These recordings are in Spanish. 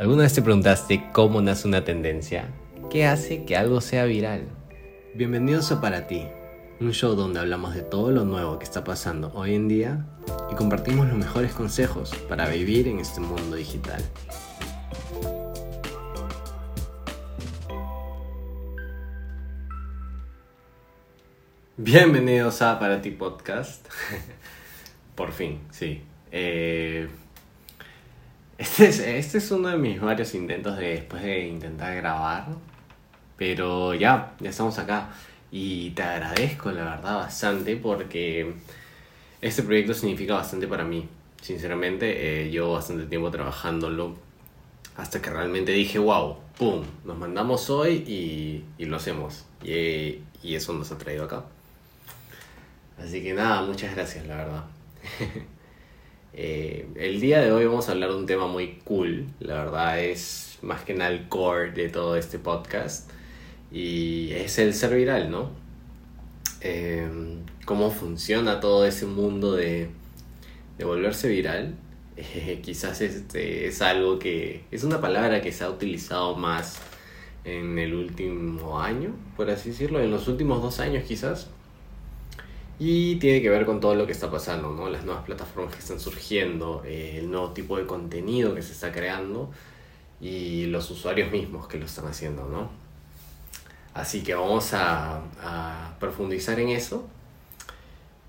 ¿Alguna vez te preguntaste cómo nace una tendencia? ¿Qué hace que algo sea viral? Bienvenidos a Para Ti, un show donde hablamos de todo lo nuevo que está pasando hoy en día y compartimos los mejores consejos para vivir en este mundo digital. Bienvenidos a Para Ti Podcast. Por fin, sí. Eh, este, es, este es uno de mis varios intentos de, después de intentar grabar. Pero ya, ya estamos acá. Y te agradezco, la verdad, bastante porque este proyecto significa bastante para mí. Sinceramente, eh, llevo bastante tiempo trabajándolo hasta que realmente dije, wow, ¡pum! Nos mandamos hoy y, y lo hacemos. Y, y eso nos ha traído acá. Así que nada, muchas gracias, la verdad. Eh, el día de hoy vamos a hablar de un tema muy cool, la verdad es más que nada el core de todo este podcast y es el ser viral, ¿no? Em, cómo funciona todo ese mundo de, volverse viral. quizás este es algo que es una palabra que se ha utilizado más en el último año, por así decirlo, en los últimos dos años quizás y tiene que ver con todo lo que está pasando, ¿no? Las nuevas plataformas que están surgiendo, eh, el nuevo tipo de contenido que se está creando y los usuarios mismos que lo están haciendo, ¿no? Así que vamos a, profundizar en eso.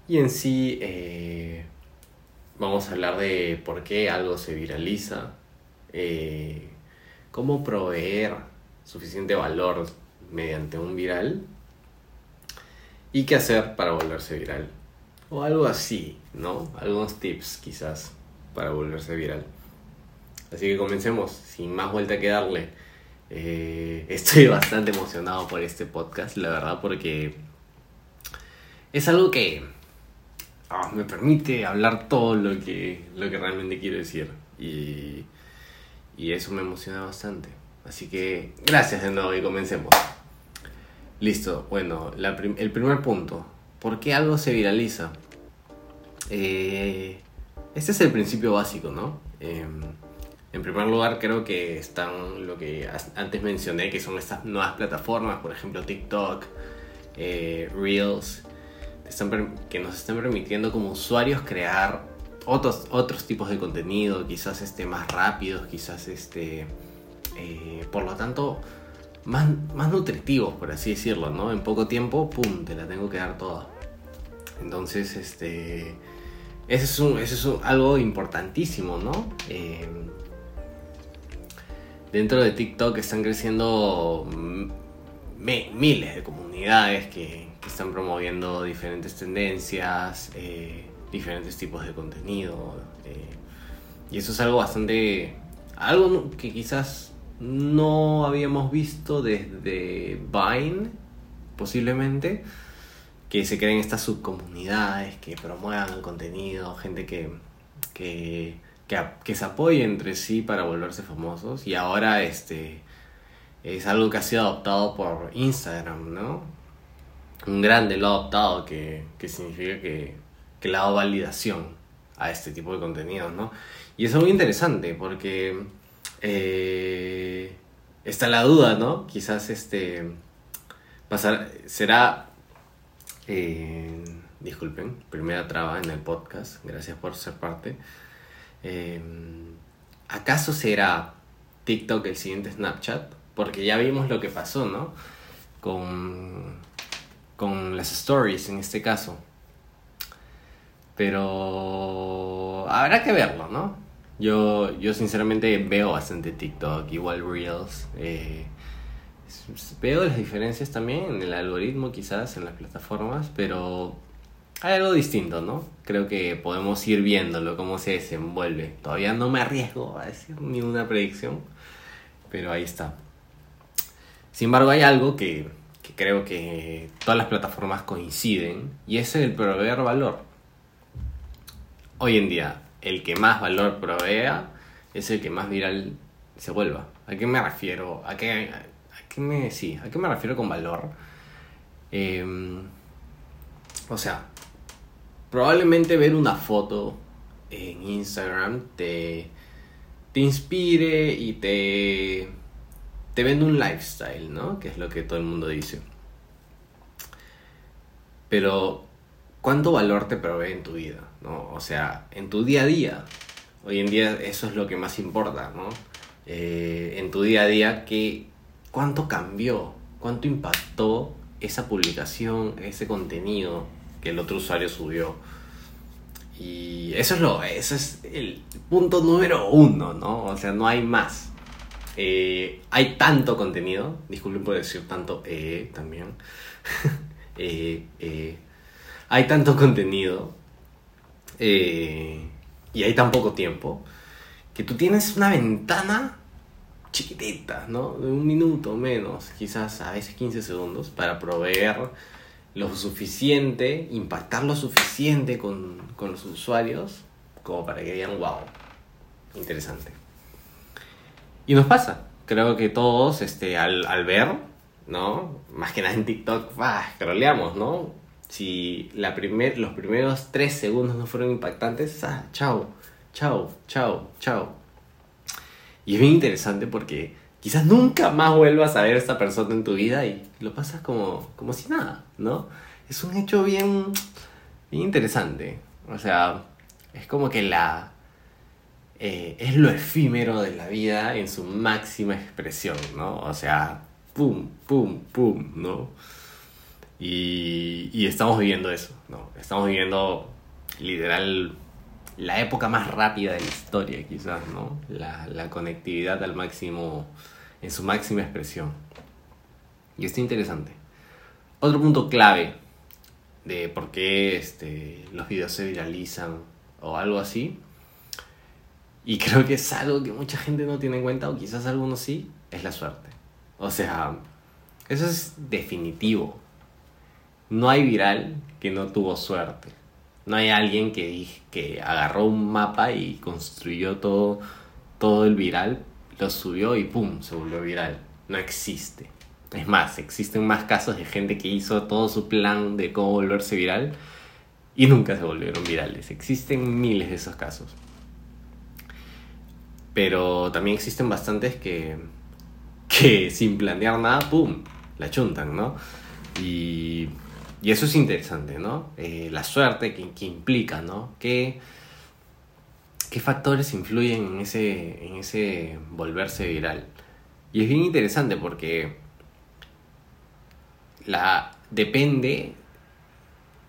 Y en sí eh, vamos a hablar de por qué algo se viraliza, eh, cómo proveer suficiente valor mediante un viral y qué hacer para volverse viral. O algo así, ¿no? Algunos tips quizás para volverse viral. Así que comencemos, sin más vuelta que darle. Eh, estoy bastante emocionado por este podcast, la verdad, porque es algo que ah, me permite hablar todo lo que, lo que realmente quiero decir. Y, y eso me emociona bastante. Así que gracias de nuevo y comencemos. Listo, bueno, el primer punto. ¿Por qué algo se viraliza? Eh, este es el principio básico, ¿no? Em, en primer lugar, creo que están lo que antes mencioné, que son estas nuevas plataformas, por ejemplo TikTok, eh, Reels, que nos están permitiendo como usuarios crear otros, otros tipos de contenido, quizás este, más rápidos, quizás este, eh, por lo tanto, más, más nutritivos, por así decirlo, ¿no? En poco tiempo, ¡pum!, te la tengo que dar toda. Entonces, este... Eso es, es algo importantísimo, ¿no? Eh, dentro de TikTok están creciendo miles de comunidades que, están promoviendo diferentes tendencias, eh, diferentes tipos de contenido. Eh, y eso es algo bastante... Algo que quizás no habíamos visto desde Vine, posiblemente, que se creen estas subcomunidades, que promuevan el contenido, gente que, que, que, se apoye entre sí para volverse famosos. Y ahora este es algo que ha sido adoptado por Instagram, ¿no? Un grande lo ha adoptado, que, que significa que, que le ha dado validación a este tipo de contenido, ¿no? Y es muy interesante porque eh, está la duda, ¿no? Quizás este pasar será eh, disculpen, primera traba en el podcast, gracias por ser parte. Eh, ¿Acaso será TikTok el siguiente Snapchat? Porque ya vimos lo que pasó, ¿no? Con, con las stories en este caso. Pero habrá que verlo, ¿no? Yo, yo sinceramente veo bastante TikTok, igual Reels. Eh, veo las diferencias también en el algoritmo quizás, en las plataformas, pero hay algo distinto, ¿no? Creo que podemos ir viéndolo, cómo se desenvuelve. Todavía no me arriesgo a decir ni una predicción, pero ahí está. Sin embargo, hay algo que, que creo que todas las plataformas coinciden y es el proveer valor. Hoy en día, el que más valor provea es el que más viral se vuelva. ¿A qué me refiero? ¿A qué, a qué me, sí, ¿a qué me refiero con valor? Em, o sea, probablemente ver una foto en Instagram te, te inspire y te, te vende un lifestyle, ¿no? Que es lo que todo el mundo dice. Pero, ¿cuánto valor te provee en tu vida? ¿No? O sea, en tu día a día. Hoy en día eso es lo que más importa, ¿no? Eh, en tu día a día, ¿qué, ¿cuánto cambió? ¿Cuánto impactó esa publicación, ese contenido que el otro usuario subió? Y eso es, lo, eso es el punto número uno, ¿no? O sea, no hay más. Eh, hay tanto contenido, disculpen por decir tanto eh, también. eh, hay tanto contenido eh, y hay tan poco tiempo que tú tienes una ventana chiquitita, ¿no? De un minuto menos, quizás a veces 15 segundos, para proveer lo suficiente, impactar lo suficiente con, con los usuarios como para que digan, wow, interesante. Y nos pasa, creo que todos este, al, al ver, ¿no? Más que nada en TikTok, bah, scrolleamos, ¿no? Si la primer, los primeros tres segundos no fueron impactantes, ah, chao, chao, chao, chao. Y es bien interesante porque quizás nunca más vuelvas a ver a esta persona en tu vida y lo pasas como, como si nada, ¿no? Es un hecho bien, bien interesante. O sea, es como que la... eh, es lo efímero de la vida en su máxima expresión, ¿no? O sea, pum, pum, pum, ¿no? Y, estamos viviendo eso, ¿no? Estamos viviendo literal la época más rápida de la historia, quizás, ¿no? La, conectividad al máximo, en su máxima expresión. Y está interesante. Otro punto clave de por qué este, los videos se viralizan o algo así, y creo que es algo que mucha gente no tiene en cuenta, o quizás algunos sí, es la suerte. O sea, eso es definitivo. No hay viral que no tuvo suerte. No hay alguien que, que agarró un mapa y construyó todo, todo el viral, lo subió y ¡pum! se volvió viral. No existe. Es más, existen más casos de gente que hizo todo su plan de cómo volverse viral y nunca se volvieron virales. Existen miles de esos casos. Pero también existen bastantes que, que sin planear nada, ¡pum! la chuntan, ¿no? Y, y eso es interesante, ¿no? Eh, la suerte que, que implica, ¿no? ¿Qué, ¿Qué factores influyen en ese, en ese volverse viral? Y es bien interesante porque la depende,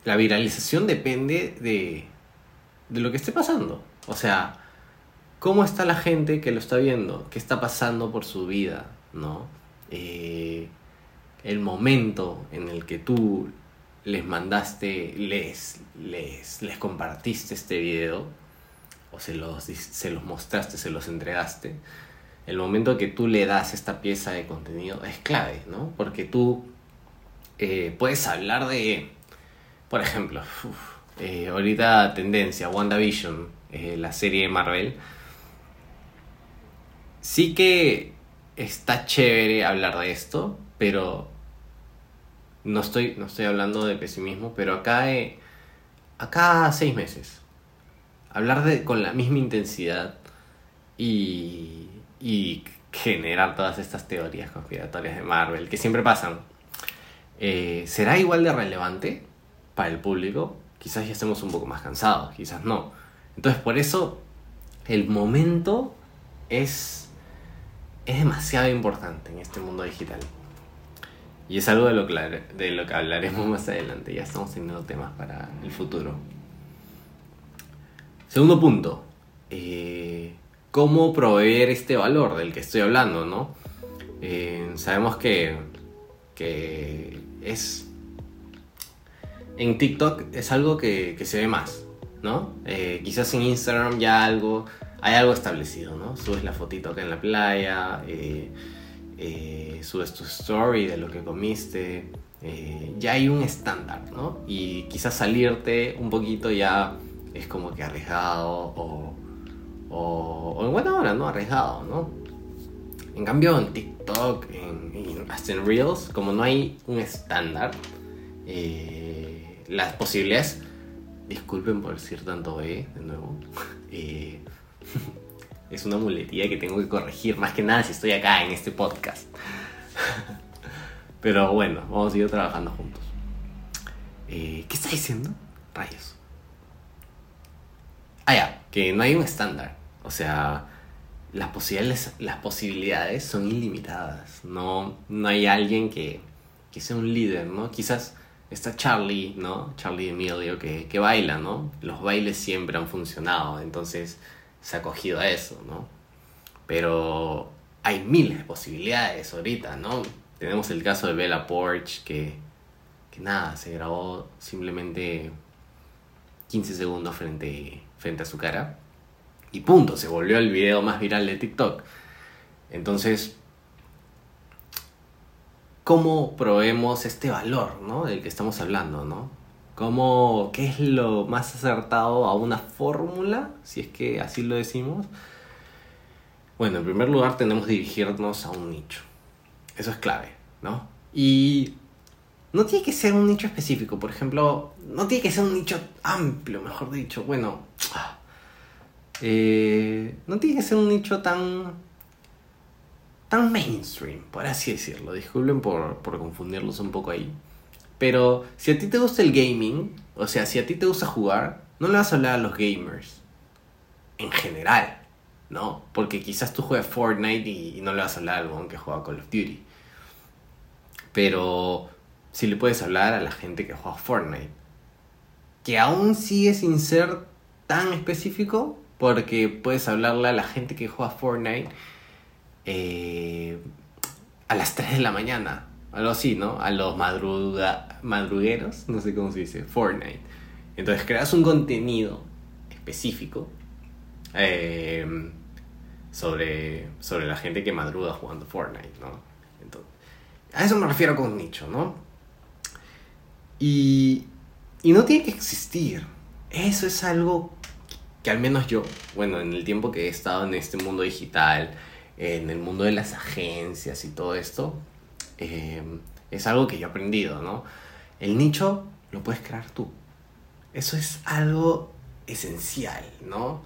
la viralización depende de, de lo que esté pasando. O sea, cómo está la gente que lo está viendo, qué está pasando por su vida, ¿no? Eh, el momento en el que tú les mandaste, les, les, les compartiste este video, o se los, se los mostraste, se los entregaste, el momento que tú le das esta pieza de contenido es clave, ¿no? Porque tú eh, puedes hablar de, por ejemplo, eh, ahorita tendencia, WandaVision, eh, la serie de Marvel, sí que está chévere hablar de esto, pero no estoy, no estoy hablando de pesimismo, pero acá, eh, acá seis meses, hablar de, con la misma intensidad y, y generar todas estas teorías conspiratorias de Marvel que siempre pasan, eh, ¿será igual de relevante para el público? Quizás ya estemos un poco más cansados, quizás no. Entonces por eso el momento es, es demasiado importante en este mundo digital. Y es algo de lo, que, de lo que hablaremos más adelante. Ya estamos teniendo temas para el futuro. Segundo punto. eh, ¿Cómo proveer este valor del que estoy hablando, no? Eh, sabemos que, que es... En TikTok es algo que, que se ve más, ¿no? Eh, quizás en Instagram ya algo... Hay algo establecido, ¿no? Subes la fotito acá en la playa, eh, eh, subes tu story de lo que comiste, eh, ya hay un estándar, ¿no? Y quizás salirte un poquito ya es como que arriesgado o, o, en buena hora, ¿no? Arriesgado, ¿no? En cambio en TikTok, en, en- en Reels, como no hay un estándar, eh, las posibilidades, disculpen por decir tanto E de nuevo, eh, Es una muletilla que tengo que corregir, más que nada si estoy acá en este podcast. Pero bueno, vamos a seguir trabajando juntos. Eh, ¿Qué está diciendo? Rayos. Ah, ya, que no hay un estándar. O sea, las posibilidades, las posibilidades son ilimitadas. No, no hay alguien que, que sea un líder, ¿no? Quizás está Charlie, ¿no? Charlie Emilio que, que baila, ¿no? Los bailes siempre han funcionado, entonces se ha acogido a eso, ¿no? Pero hay miles de posibilidades ahorita, ¿no? Tenemos el caso de Bella Porch que, que nada, se grabó simplemente 15 segundos frente, frente a su cara y punto, se volvió el video más viral de TikTok. Entonces, ¿cómo proveemos este valor, ¿no? Del que estamos hablando, ¿no? ¿Cómo, ¿Qué es lo más acertado a una fórmula, si es que así lo decimos? Bueno, en primer lugar tenemos que dirigirnos a un nicho. Eso es clave, ¿no? Y no tiene que ser un nicho específico, por ejemplo, no tiene que ser un nicho amplio, mejor dicho. Bueno, eh, no tiene que ser un nicho tan tan mainstream, por así decirlo. Disculpen por, por confundirlos un poco ahí. Pero si a ti te gusta el gaming, o sea, si a ti te gusta jugar, no le vas a hablar a los gamers. En general, ¿no? Porque quizás tú juegas Fortnite y, no le vas a hablar a algún que juega Call of Duty. Pero si le puedes hablar a la gente que juega Fortnite. Que aún sigue sin ser tan específico, porque puedes hablarle a la gente que juega Fortnite eh, a las 3 de la mañana, algo así, ¿no? A los madruga, madrugueros, no sé cómo se dice, Fortnite. Entonces creas un contenido específico eh, sobre, sobre la gente que madruga jugando Fortnite, ¿no? Entonces, a eso me refiero con nicho, ¿no? Y, y no tiene que existir. Eso es algo que al menos yo, bueno, en el tiempo que he estado en este mundo digital, en el mundo de las agencias y todo esto, eh, es algo que yo he aprendido, ¿no? El nicho lo puedes crear tú. Eso es algo esencial, ¿no?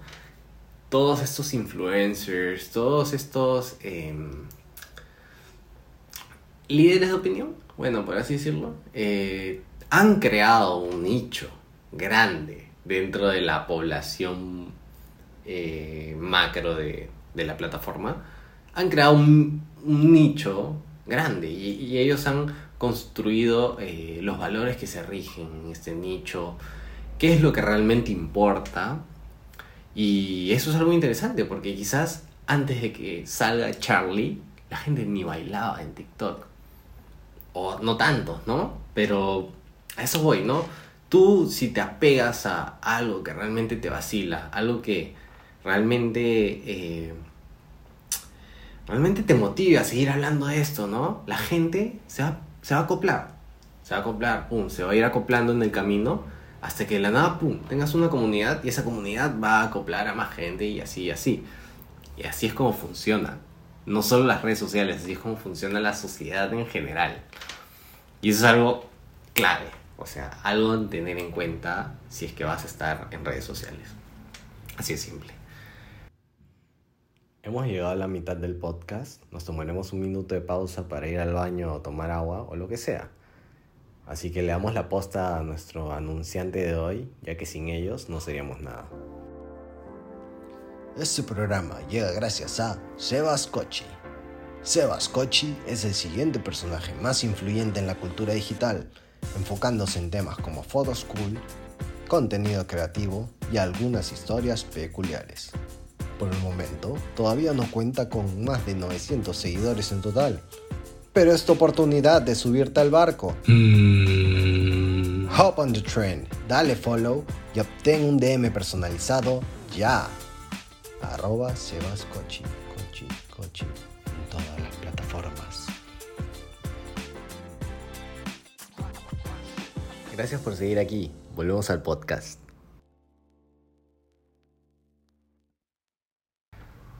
Todos estos influencers, todos estos em, líderes de opinión, bueno, por así decirlo, eh, han creado un nicho grande dentro de la población eh, macro de la plataforma han creado un, nicho grande y, ellos han construido eh, los valores que se rigen en este nicho, qué es lo que realmente importa. Y eso es algo interesante porque quizás antes de que salga Charlie, la gente ni bailaba en TikTok. O no tanto, ¿no? Pero a eso voy, ¿no? Tú si te apegas a algo que realmente te vacila, algo que realmente... Eh, realmente te motive a seguir hablando de esto, ¿no? La gente se va, se va a acoplar, se va a acoplar, pum, se va a ir acoplando en el camino hasta que de la nada, pum, tengas una comunidad y esa comunidad va a acoplar a más gente y así y así. Y así es como funciona. No solo las redes sociales, así es como funciona la sociedad en general. Y eso es algo clave, o sea, algo a tener en cuenta si es que vas a estar en redes sociales. Así es simple. Hemos llegado a la mitad del podcast, nos tomaremos un minuto de pausa para ir al baño o tomar agua o lo que sea. Así que le damos la posta a nuestro anunciante de hoy, ya que sin ellos no seríamos nada. Este programa llega gracias a Sebas Kochi. Sebas Kochi es el siguiente personaje más influyente en la cultura digital, enfocándose en temas como photo school, contenido creativo y algunas historias peculiares. Por el momento, todavía no cuenta con más de 900 seguidores en total. Pero es tu oportunidad de subirte al barco. Mm. Hop on the trend, dale follow y obtén un DM personalizado ya. Arroba Sebas Cochi, Cochi, Cochi, en todas las plataformas. Gracias por seguir aquí. Volvemos al podcast.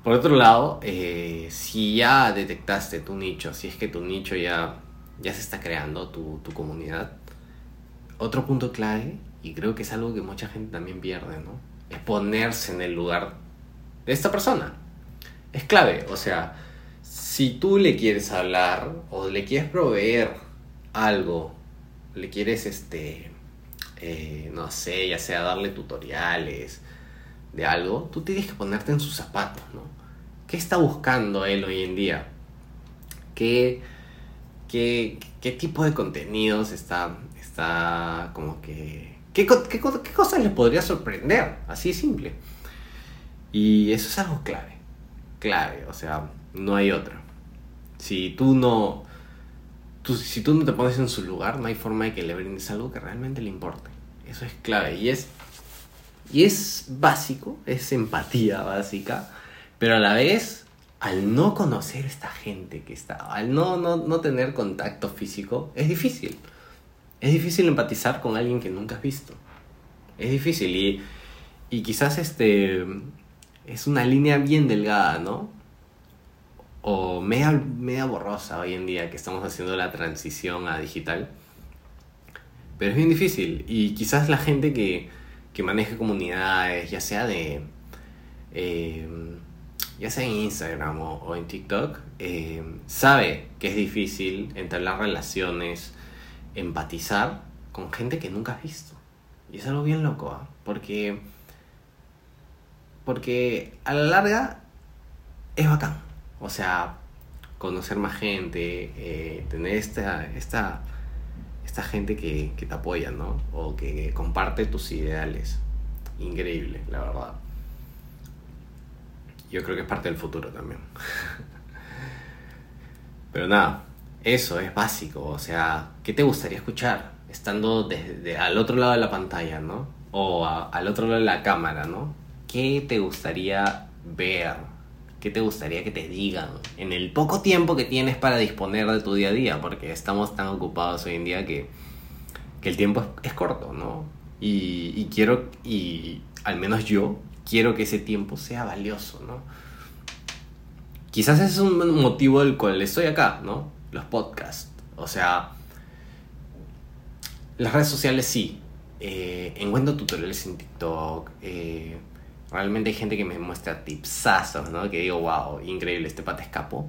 Por otro lado, eh, si ya detectaste tu nicho, si es que tu nicho ya, ya se está creando, tu, comunidad, otro punto clave, y creo que es algo que mucha gente también pierde, ¿no? Es ponerse en el lugar de esta persona, es clave. O sea, si tú le quieres hablar o le quieres proveer algo, le quieres, este, eh, no sé, ya sea darle tutoriales de algo, tú tienes que ponerte en sus zapatos, ¿no? ¿Qué está buscando él hoy en día? ¿Qué, qué, qué tipo de contenidos está, está como que... ¿Qué, qué, cosas le podría sorprender? Así simple. Y eso es algo clave. Clave, o sea, no hay otra. Si tú no... Tú, si tú no te pones en su lugar, no hay forma de que le brindes algo que realmente le importe. Eso es clave. Y es, y es básico, es empatía básica, pero a la vez, al no conocer esta gente que está, al no, no, no tener contacto físico, es difícil. Es difícil empatizar con alguien que nunca has visto. Es difícil y, y quizás este es una línea bien delgada, ¿no? O media, media borrosa hoy en día que estamos haciendo la transición a digital. Pero es bien difícil y quizás la gente que, que maneje comunidades, ya sea de... Eh, ya sea en Instagram o, en TikTok, eh, sabe que es difícil entablar relaciones, empatizar con gente que nunca has visto. Y es algo bien loco, ¿ah? porque porque a la larga es bacán. O sea, conocer más gente, eh, tener esta, esta, esta gente que, que, te apoya, ¿no? O que comparte tus ideales. Increíble, la verdad. Yo creo que es parte del futuro también. Pero nada, eso es básico. O sea, ¿qué te gustaría escuchar? Estando desde al otro lado de la pantalla, ¿no? O al otro lado de la cámara, ¿no? ¿qué te gustaría ver? ¿Qué te gustaría que te digan en el poco tiempo que tienes para disponer de tu día a día? Porque estamos tan ocupados hoy en día que, que el tiempo es, corto, ¿no? Y, y, quiero, y al menos yo, quiero que ese tiempo sea valioso, ¿no? Quizás ese es un motivo del cual estoy acá, ¿no? Los podcasts. O sea, las redes sociales sí. Eh, encuentro tutoriales en TikTok. Eh, Realmente hay gente que me muestra tipsazos, ¿no? Que digo, wow, increíble, este pata escapó.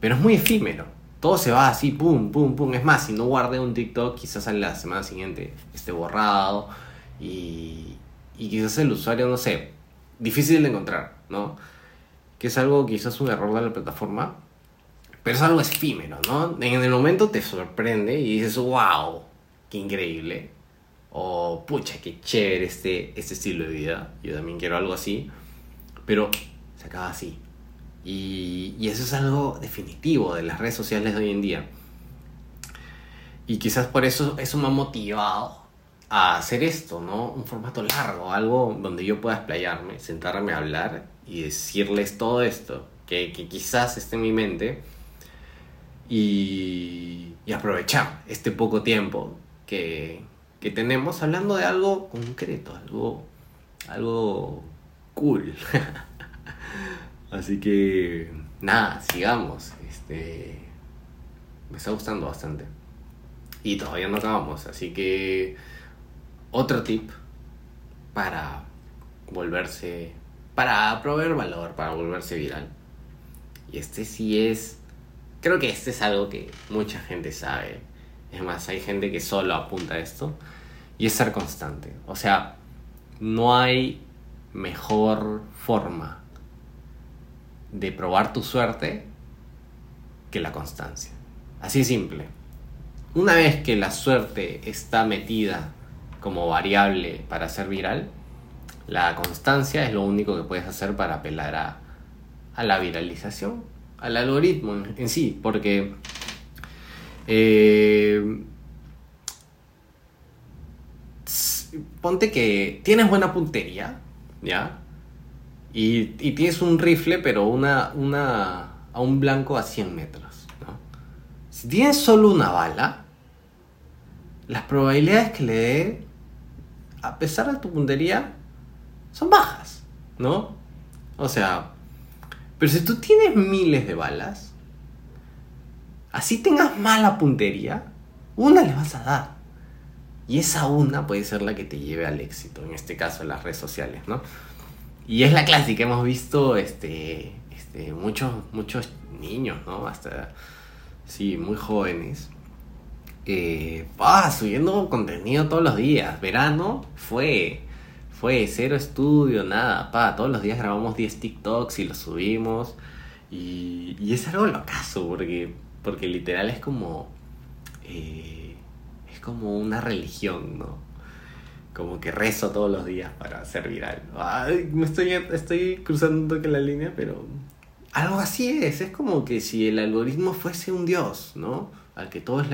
Pero es muy efímero. Todo se va así, pum, pum, pum. Es más, si no guardé un TikTok, quizás a la semana siguiente esté borrado. Y, y quizás el usuario, no sé, difícil de encontrar, ¿no? Que es algo, quizás un error de la plataforma. Pero es algo efímero, ¿no? En el momento te sorprende y dices, wow, qué increíble o pucha, qué chévere este, este estilo de vida, yo también quiero algo así, pero se acaba así. Y, y, eso es algo definitivo de las redes sociales de hoy en día. Y quizás por eso eso me ha motivado a hacer esto, ¿no? Un formato largo, algo donde yo pueda explayarme, sentarme a hablar y decirles todo esto, que, que quizás esté en mi mente, y, y aprovechar este poco tiempo que, que tenemos hablando de algo concreto, algo, algo cool. Así que nada, sigamos. Este, me está gustando bastante. Y todavía no acabamos, así que otro tip para volverse, para proveer valor, para volverse viral. Y este sí es, creo que este es algo que mucha gente sabe. Es más, hay gente que solo apunta a esto y es ser constante. O sea, no hay mejor forma de probar tu suerte que la constancia. Así simple. Una vez que la suerte está metida como variable para ser viral, la constancia es lo único que puedes hacer para apelar a, a la viralización, al algoritmo en, sí, porque eh, ponte que tienes buena puntería, ¿ya? Y, tienes un rifle, pero una, una, a un blanco a 100 metros, ¿no? Si tienes solo una bala, las probabilidades que le dé, a pesar de tu puntería, son bajas, ¿no? O sea, pero si tú tienes miles de balas, así tengas mala puntería, una le vas a dar. Y esa una puede ser la que te lleve al éxito, en este caso las redes sociales, ¿no? Y es la clásica, hemos visto este, este, muchos, muchos niños, ¿no? Hasta, sí, muy jóvenes. Eh, subiendo contenido todos los días. Verano fue, fue cero estudio, nada, pa, todos los días grabamos 10 TikToks y los subimos. Y, y es algo locazo, porque, porque literal es como, eh, es como una religión, ¿no? Como que rezo todos los días para ser viral. Ay, me estoy, estoy cruzando la línea, pero algo así es. Es como que si el algoritmo fuese un dios, ¿no? Al que todos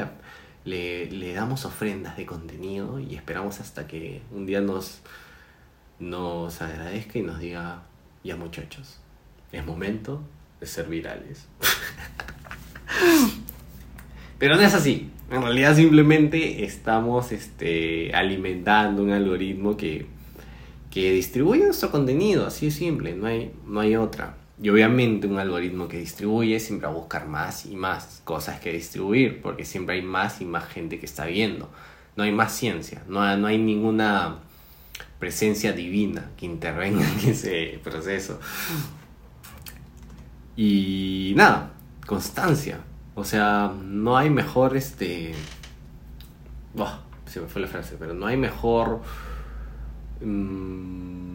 le le, damos ofrendas de contenido y esperamos hasta que un día nos, nos agradezca y nos diga, ya muchachos, es momento de ser virales. Pero no es así. En realidad simplemente estamos este, alimentando un algoritmo que, que distribuye nuestro contenido. Así de simple, no hay, no hay otra. Y obviamente un algoritmo que distribuye siempre va a buscar más y más cosas que distribuir, porque siempre hay más y más gente que está viendo. No hay más ciencia, no, no hay ninguna presencia divina que intervenga en ese proceso. Y nada, constancia. O sea, no hay mejor este... se me fue la frase, pero no hay mejor... Mm,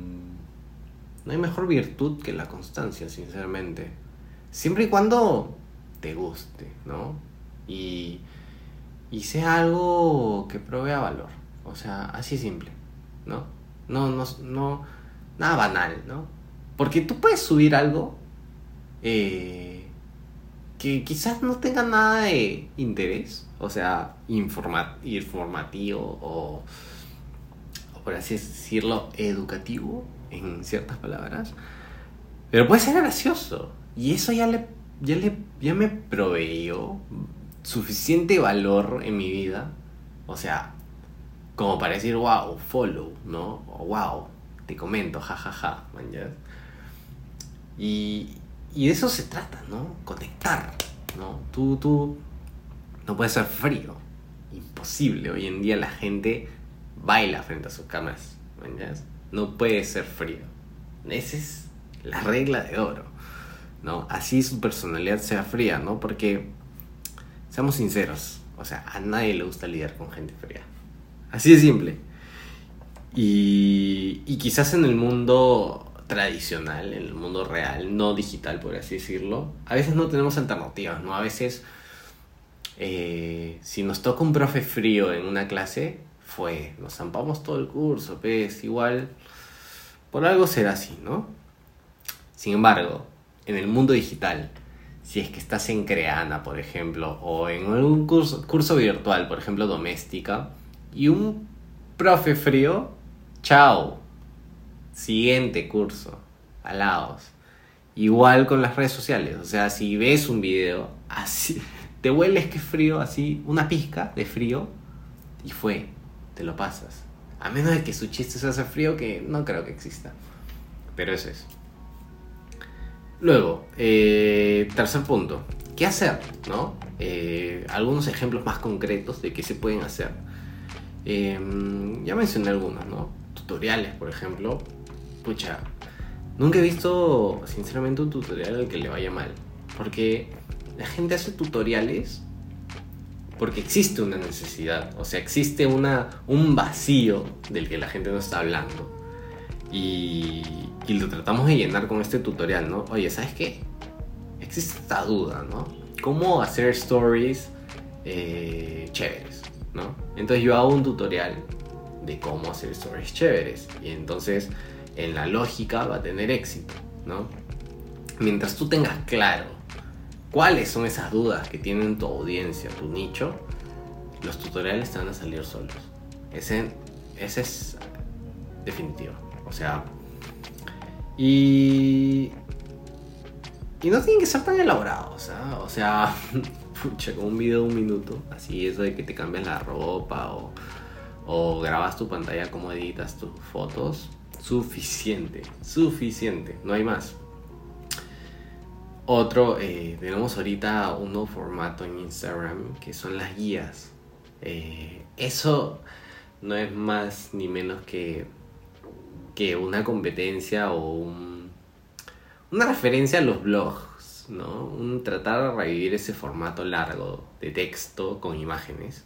no hay mejor virtud que la constancia, sinceramente. Siempre y cuando te guste, ¿no? Y, y sea algo que provea valor. O sea, así simple, ¿no? No, no, no, nada banal, ¿no? Porque tú puedes subir algo eh, que quizás no tenga nada de interés, o sea, informativo o, o, por así decirlo, educativo, en ciertas palabras. Pero puede ser gracioso. Y eso ya le, ya le ya me proveyó suficiente valor en mi vida. O sea, como para decir, wow, follow, ¿no? O wow, te comento, jajaja, ja, Y, y de eso se trata, ¿no? Conectar, ¿no? Tú, tú no puedes ser frío. Imposible. Hoy en día la gente baila frente a sus camas, no puede ser frío. Esa es la regla de oro. ¿no? Así su personalidad sea fría, ¿no? Porque, seamos sinceros, o sea, a nadie le gusta lidiar con gente fría. Así de simple. Y, y quizás en el mundo tradicional, en el mundo real, no digital, por así decirlo, a veces no tenemos alternativas, ¿no? A veces, eh, si nos toca un profe frío en una clase, fue, nos zampamos todo el curso, pues igual por algo será así, ¿no? Sin embargo, en el mundo digital, si es que estás en Creana, por ejemplo, o en algún curso, curso virtual, por ejemplo, doméstica, y un profe frío, chao. Siguiente curso, alaos. Igual con las redes sociales, o sea, si ves un video, así, te hueles que frío, así, una pizca de frío, y fue, te lo pasas. A menos de que su chiste se hace frío, que no creo que exista. Pero eso es. Luego, eh, tercer punto. ¿Qué hacer? ¿No? Eh, algunos ejemplos más concretos de qué se pueden hacer. Em, ya mencioné algunos, ¿no? Tutoriales, por ejemplo. Pucha, nunca he visto, sinceramente, un tutorial al que le vaya mal. Porque la gente hace tutoriales porque existe una necesidad, o sea, existe una, un vacío del que la gente no está hablando. Y, y lo tratamos de llenar con este tutorial, ¿no? Oye, ¿sabes qué? Existe esta duda, ¿no? ¿Cómo hacer stories eh, chéveres, ¿no? Entonces yo hago un tutorial de cómo hacer stories chéveres. Y entonces en la lógica va a tener éxito, ¿no? Mientras tú tengas claro cuáles son esas dudas que tienen tu audiencia, tu nicho, los tutoriales te van a salir solos. Ese, ese es definitivo. O sea, y, y no tienen que ser tan elaborados. ¿ah? O sea, pucha, con un video de un minuto, así eso de que te cambias la ropa o, o grabas tu pantalla, como editas tus fotos, suficiente, suficiente, no hay más. Otro, eh, tenemos ahorita un nuevo formato en Instagram que son las guías. Eh, eso no es más ni menos que, que una competencia o una una referencia a los blogs, ¿no? Un tratar de revivir ese formato largo de texto con imágenes,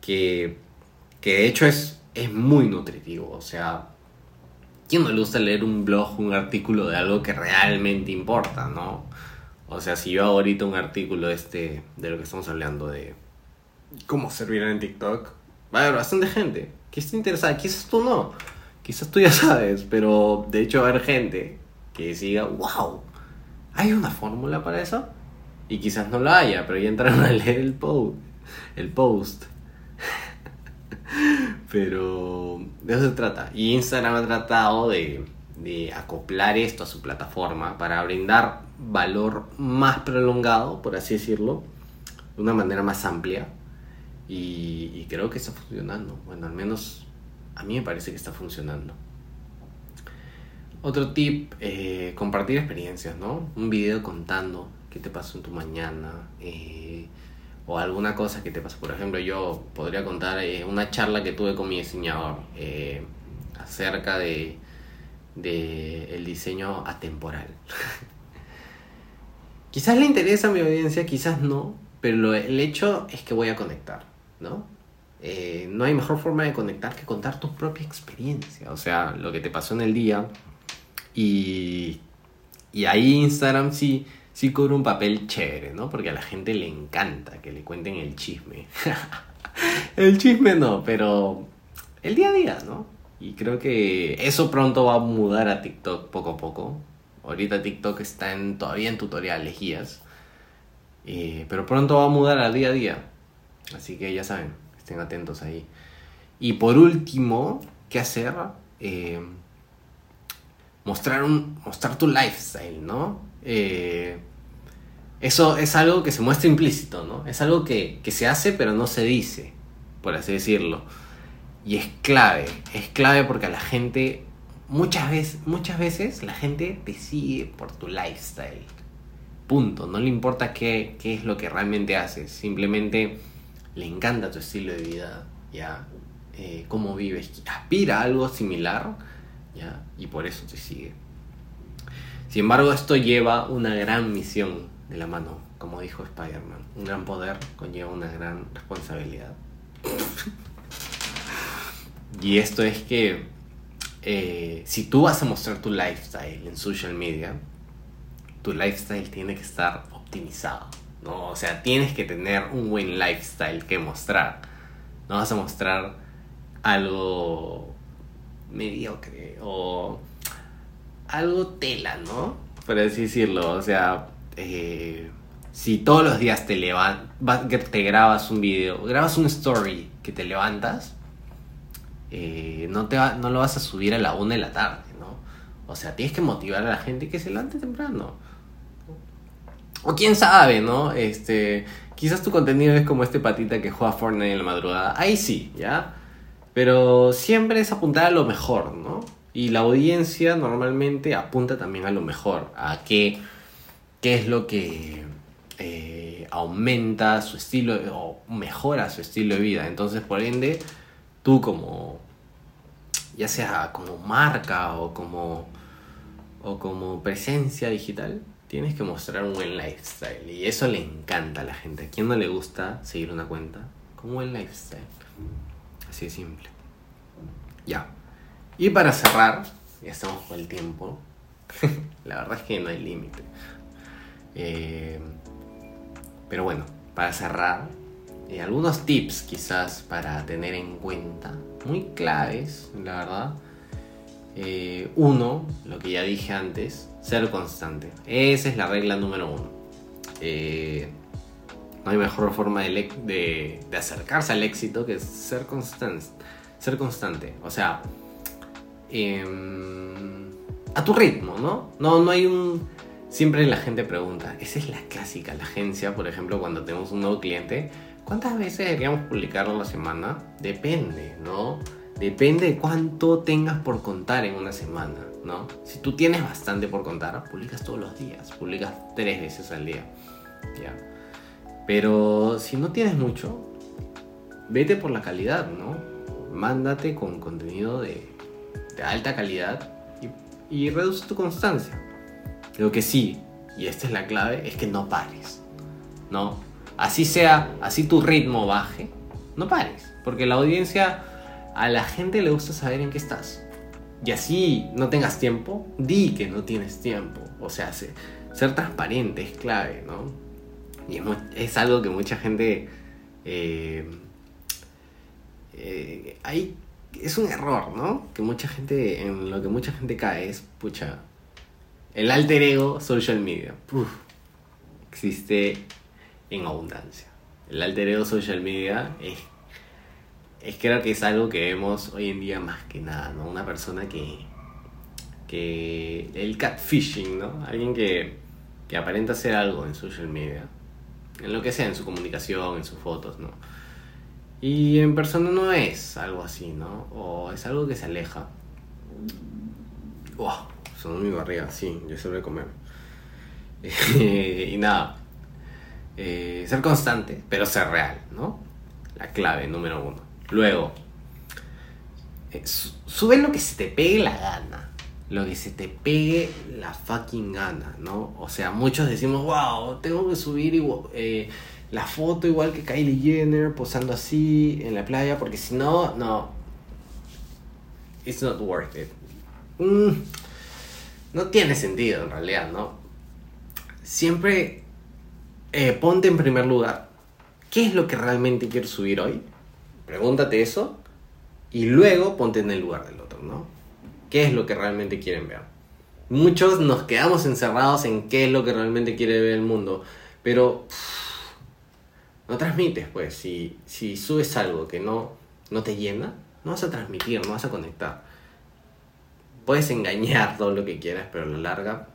que, que de hecho es, es muy nutritivo, o sea, ¿quién no le gusta leer un blog, un artículo de algo que realmente importa, ¿no? O sea, si yo ahorita un artículo este, de lo que estamos hablando, de cómo servir en TikTok, va a haber bastante gente que esté interesada. Quizás tú no, quizás tú ya sabes, pero de hecho va a haber gente que siga, wow, ¿hay una fórmula para eso? Y quizás no la haya, pero ya entraron a leer el post. El post. pero de eso se trata. Y Instagram ha tratado de, de acoplar esto a su plataforma para brindar valor más prolongado, por así decirlo, de una manera más amplia. Y, creo que está funcionando. Bueno, al menos a mí me parece que está funcionando. Otro tip, eh, compartir experiencias, ¿no? Un video contando qué te pasó en tu mañana. Eh, o alguna cosa que te pasó. Por ejemplo, yo podría contar eh, una charla que tuve con mi diseñador acerca de, de el diseño atemporal. Quizás le interesa a mi audiencia, quizás no, pero el hecho es que voy a conectar, ¿no? Eh, no hay mejor forma de conectar que contar tu propia experiencia, o sea, lo que te pasó en el día. Y, y ahí Instagram sí, sí cubre un papel chévere, ¿no? Porque a la gente le encanta que le cuenten el chisme. el chisme no, pero el día a día, ¿no? Y creo que eso pronto va a mudar a TikTok poco a poco. Ahorita TikTok está en, todavía en tutoriales, guías. Eh, pero pronto va a mudar al día a día. Así que ya saben, estén atentos ahí. Y por último, ¿qué hacer? Eh, mostrar, un, mostrar tu lifestyle, ¿no? Eh, eso es algo que se muestra implícito, ¿no? Es algo que, que se hace pero no se dice, por así decirlo. Y es clave, es clave porque a la gente muchas veces, muchas veces la gente te sigue por tu lifestyle. Punto. No le importa qué, qué es lo que realmente haces. Simplemente le encanta tu estilo de vida, ¿ya? Eh, cómo vives. Aspira a algo similar, ¿ya? Y por eso te sigue. Sin embargo, esto lleva una gran misión de la mano, como dijo Spider-Man. Un gran poder conlleva una gran responsabilidad. y esto es que eh, si tú vas a mostrar tu lifestyle en social media, tu lifestyle tiene que estar optimizado, ¿no? O sea, tienes que tener un buen lifestyle que mostrar. No vas a mostrar algo mediocre o algo tela, ¿no? Por así decirlo. O sea, eh, si todos los días te, te grabas un video, grabas un story que te levantas, eh, no, te no lo vas a subir a la una de la tarde, ¿no? O sea, tienes que motivar a la gente que se levante temprano. O quién sabe, ¿no? Este, quizás tu contenido es como este patita que juega Fortnite en la madrugada. Ahí sí, ¿ya? Pero siempre es apuntar a lo mejor, ¿no? Y la audiencia normalmente apunta también a lo mejor, a qué, qué es lo que eh, aumenta su estilo o mejora su estilo de vida. Entonces, por ende, tú como, ya sea como marca o como, o como presencia digital, tienes que mostrar un buen lifestyle. Y eso le encanta a la gente. ¿A quién no le gusta seguir una cuenta un buen lifestyle? Así de simple. Ya. Y para cerrar, ya estamos con el tiempo. la verdad es que no hay límite. Eh, pero bueno, para cerrar, eh, algunos tips quizás para tener en cuenta, muy claves, la verdad. Eh, uno, lo que ya dije antes, ser constante. Esa es la regla número uno. No hay mejor forma de, de, acercarse al éxito que ser constante. Ser constante. O sea, em, a tu ritmo, ¿no? No, no hay un... Siempre la gente pregunta, esa es la clásica, la agencia, por ejemplo, cuando tenemos un nuevo cliente, ¿Cuántas veces deberíamos publicarlo a la semana? Depende, ¿no? Depende de cuánto tengas por contar en una semana, ¿no? Si tú tienes bastante por contar, publicas todos los días, publicas tres veces al día, ¿ya? Pero si no tienes mucho, vete por la calidad, ¿no? Mándate con contenido de, alta calidad y, y reduce tu constancia. Lo que sí, y esta es la clave, es que no pares. ¿No? Así sea, así tu ritmo baje, no pares. Porque la audiencia, a la gente le gusta saber en qué estás. Y así no tengas tiempo, di que no tienes tiempo. O sea, ser transparente es clave, ¿no? Y es, algo que mucha gente... Eh, eh, hay, es un error, ¿no? Que mucha gente, en lo que mucha gente cae es, pucha, el alter ego social media. existe en abundancia. El alter ego social media es, es creo que es algo que vemos hoy en día más que nada, ¿no? Una persona que, que el catfishing, ¿no? Alguien que, que aparenta hacer algo en social media, en lo que sea, en su comunicación, en sus fotos, ¿no? Y en persona no es algo así, ¿no? O es algo que se aleja. ¡Wow! Sonó mi barriga, sí, yo suelo comer. y nada. Eh, ser constante, pero ser real, ¿no? La clave número uno. Luego, eh, sube lo que se te pegue la gana. Lo que se te pegue la fucking gana, ¿no? O sea, muchos decimos, wow, tengo que subir eh, la foto igual que Kylie Jenner posando así en la playa, porque si no, no. It's not worth it. Mm, no tiene sentido en realidad, ¿no? Siempre eh, ponte en primer lugar. ¿Qué es lo que realmente quiero subir hoy? Pregúntate eso y luego ponte en el lugar del otro, ¿no? ¿Qué es lo que realmente quieren ver? Muchos nos quedamos encerrados en qué es lo que realmente quiere ver el mundo, pero no transmites, pues. Si, si subes algo que no, no te llena, no vas a transmitir, no vas a conectar. Puedes engañar todo lo que quieras, pero a la larga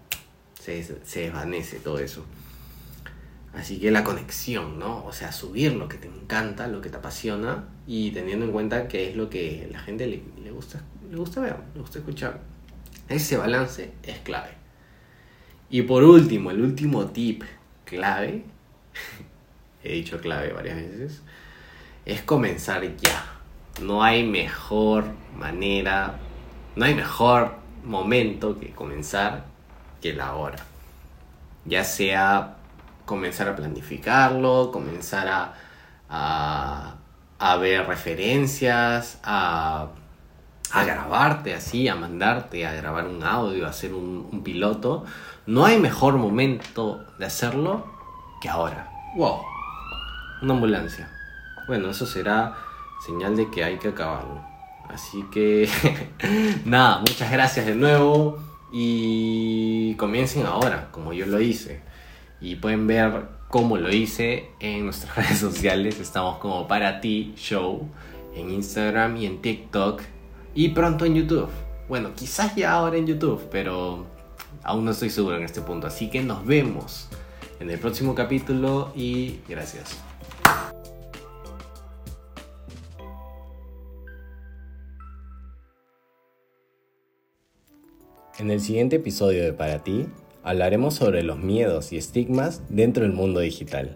se, desvanece todo eso. Así que la conexión, ¿no? O sea, subir lo que te encanta, lo que te apasiona y teniendo en cuenta que es lo que la gente le, le gusta, le gusta ver, le gusta escuchar. Ese balance es clave. Y por último, el último tip clave, he dicho clave varias veces, es comenzar ya. No hay mejor manera, no hay mejor momento que comenzar que la hora. Ya sea comenzar a planificarlo, comenzar a, a, ver referencias, a, a, grabarte así, a mandarte, a grabar un audio, a hacer un, un, piloto. No hay mejor momento de hacerlo que ahora. ¡Wow! Una ambulancia. Bueno, eso será señal de que hay que acabarlo. Así que nada, muchas gracias de nuevo y comiencen ahora, como yo lo hice y pueden ver cómo lo hice en nuestras redes sociales. Estamos como para ti show en Instagram y en TikTok y pronto en YouTube. Bueno, quizás ya ahora en YouTube, pero aún no estoy seguro en este punto. Así que nos vemos en el próximo capítulo y gracias. En el siguiente episodio de Para ti hablaremos sobre los miedos y estigmas dentro del mundo digital.